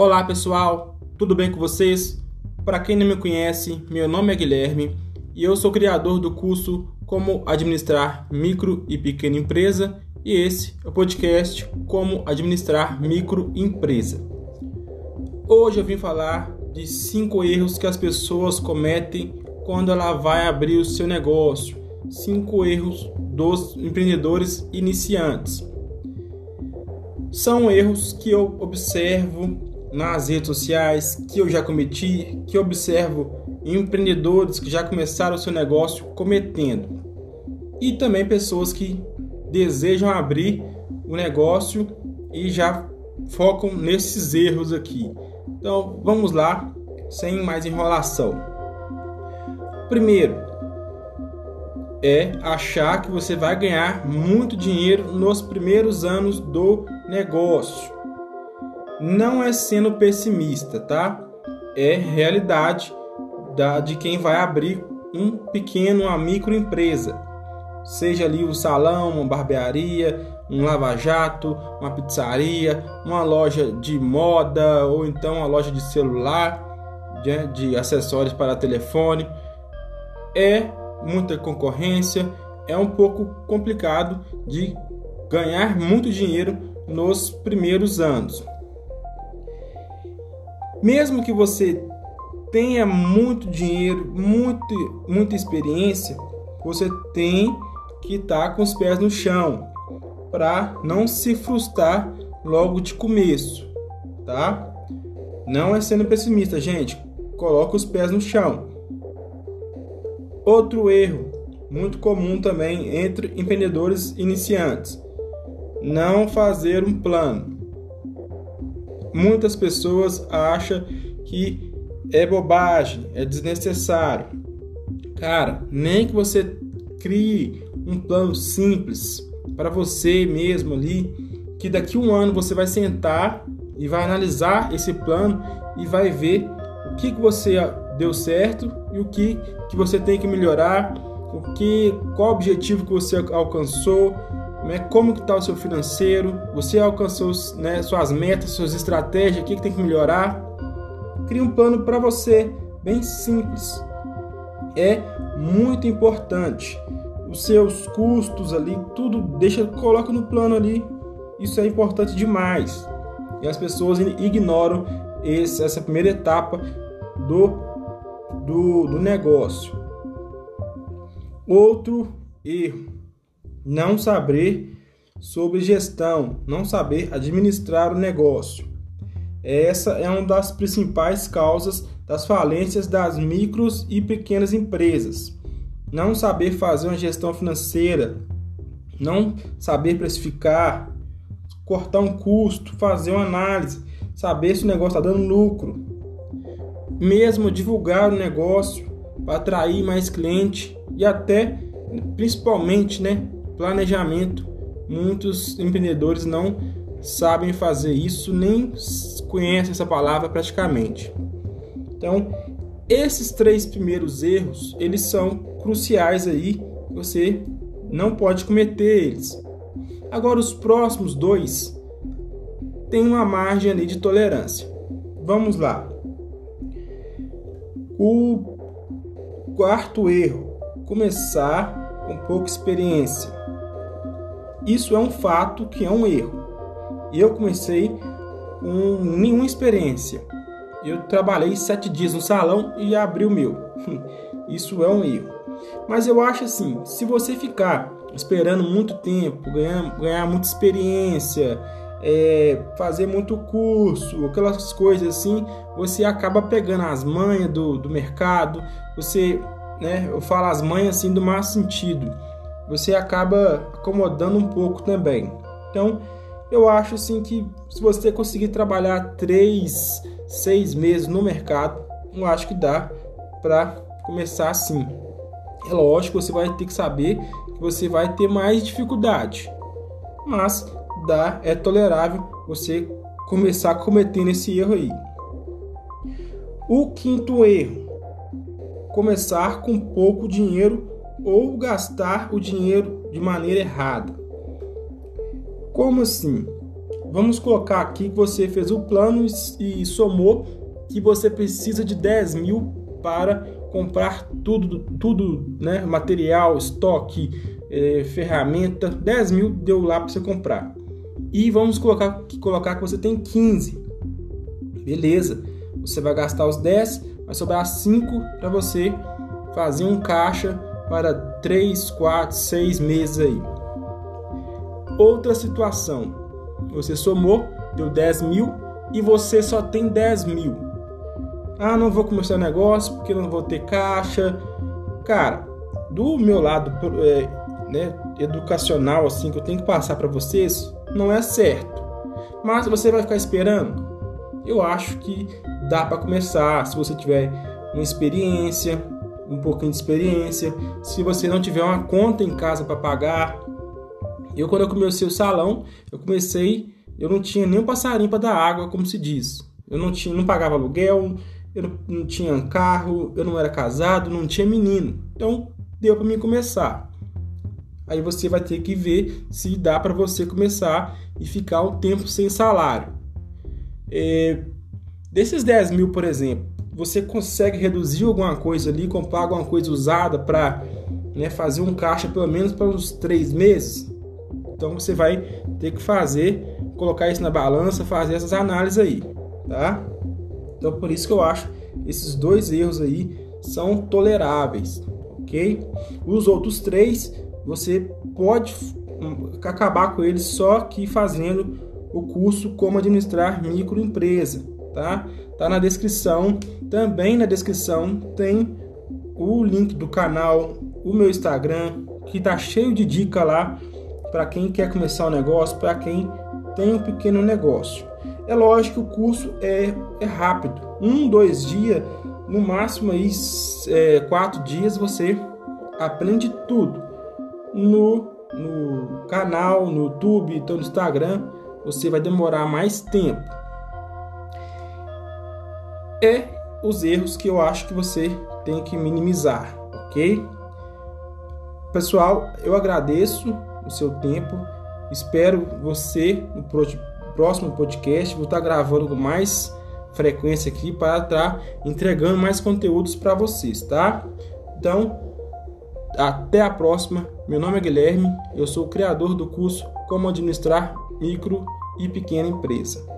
Olá pessoal, tudo bem com vocês? Para quem não me conhece, meu nome é Guilherme e eu sou criador do curso Como Administrar Micro e Pequena Empresa e esse é o podcast Como Administrar Microempresa. Hoje eu vim falar de cinco erros que as pessoas cometem quando ela vai abrir o seu negócio. Cinco erros dos empreendedores iniciantes. São erros que eu observo nas redes sociais que eu já cometi, que observo empreendedores que já começaram o seu negócio cometendo. E também pessoas que desejam abrir o negócio e já focam nesses erros aqui. Então, vamos lá, sem mais enrolação. Primeiro, é achar que você vai ganhar muito dinheiro nos primeiros anos do negócio não é sendo pessimista, tá? É realidade da, de quem vai abrir um pequeno, uma microempresa. Seja ali um salão, uma barbearia, um lava-jato, uma pizzaria, uma loja de moda ou então uma loja de celular, de, né, de acessórios para telefone. É muita concorrência, é um pouco complicado de ganhar muito dinheiro nos primeiros anos. Mesmo que você tenha muito dinheiro, muito, muita experiência, você tem que estar tá com os pés no chão para não se frustrar logo de começo, tá? Não é sendo pessimista, gente. Coloca os pés no chão. Outro erro muito comum também entre empreendedores iniciantes: não fazer um plano muitas pessoas acham que é bobagem, é desnecessário. Cara, nem que você crie um plano simples para você mesmo ali, que daqui a um ano você vai sentar e vai analisar esse plano e vai ver o que, que você deu certo e o que, que você tem que melhorar, o que, qual objetivo que você alcançou, né, como que está o seu financeiro, você alcançou né, suas metas, suas estratégias, o que, que tem que melhorar. Crie um plano para você, bem simples. É muito importante. Os seus custos ali, tudo deixa, coloca no plano ali. Isso é importante demais. E as pessoas ignoram esse, essa primeira etapa do, do, do negócio. Outro erro não saber sobre gestão, não saber administrar o negócio. Essa é uma das principais causas das falências das micros e pequenas empresas. Não saber fazer uma gestão financeira, não saber precificar, cortar um custo, fazer uma análise, saber se o negócio está dando lucro, mesmo divulgar o negócio para atrair mais cliente e até, principalmente, né, planejamento. Muitos empreendedores não sabem fazer isso, nem conhecem essa palavra praticamente. Então, esses três primeiros erros, eles são cruciais aí, você não pode cometer eles. Agora, os próximos dois têm uma margem ali de tolerância. Vamos lá. O quarto erro, começar com pouca experiência. Isso é um fato que é um erro. Eu comecei com nenhuma experiência. Eu trabalhei sete dias no salão e abri o meu. Isso é um erro. Mas eu acho assim, se você ficar esperando muito tempo, ganhar, ganhar muita experiência, é, fazer muito curso, aquelas coisas assim, você acaba pegando as manhas do, do mercado, você, né, eu falo as manhas assim do mau sentido você acaba acomodando um pouco também. Então, eu acho assim que se você conseguir trabalhar três, seis meses no mercado, eu acho que dá para começar assim. É lógico, você vai ter que saber que você vai ter mais dificuldade, mas dá, é tolerável você começar cometendo esse erro aí. O quinto erro: começar com pouco dinheiro ou gastar o dinheiro de maneira errada. Como assim? vamos colocar aqui que você fez o plano e somou que você precisa de 10 mil para comprar tudo, tudo, né? Material, estoque, eh, ferramenta, 10 mil deu lá para você comprar. E vamos colocar, colocar que você tem 15. Beleza. Você vai gastar os 10, vai sobrar 5 para você fazer um caixa para 3, 4, 6 meses aí. Outra situação. Você somou, deu 10 mil e você só tem 10 mil. Ah, não vou começar negócio porque não vou ter caixa. Cara, do meu lado é, né, educacional assim que eu tenho que passar para vocês, não é certo. Mas você vai ficar esperando? Eu acho que dá para começar se você tiver uma experiência, um pouquinho de experiência, se você não tiver uma conta em casa para pagar. Eu quando eu comecei o salão, eu comecei, eu não tinha nem um passarinho para dar água, como se diz. Eu não tinha, não pagava aluguel, eu não, não tinha carro, eu não era casado, não tinha menino. Então deu para mim começar. Aí você vai ter que ver se dá para você começar e ficar um tempo sem salário. É, desses 10 mil, por exemplo, você consegue reduzir alguma coisa ali, comprar alguma coisa usada para né, fazer um caixa pelo menos para uns três meses? Então você vai ter que fazer, colocar isso na balança, fazer essas análises aí, tá? Então por isso que eu acho esses dois erros aí são toleráveis, ok? Os outros três você pode acabar com eles só que fazendo o curso como administrar microempresa, tá? Tá na descrição. Também na descrição tem o link do canal, o meu Instagram, que tá cheio de dica lá para quem quer começar um negócio, para quem tem um pequeno negócio. É lógico que o curso é, é rápido, um, dois dias, no máximo aí é, quatro dias você aprende tudo no, no canal, no YouTube, então no Instagram, você vai demorar mais tempo. É os erros que eu acho que você tem que minimizar, ok? Pessoal, eu agradeço o seu tempo. Espero você no próximo podcast. Vou estar gravando com mais frequência aqui para estar entregando mais conteúdos para vocês, tá? Então, até a próxima. Meu nome é Guilherme, eu sou o criador do curso Como Administrar Micro e Pequena Empresa.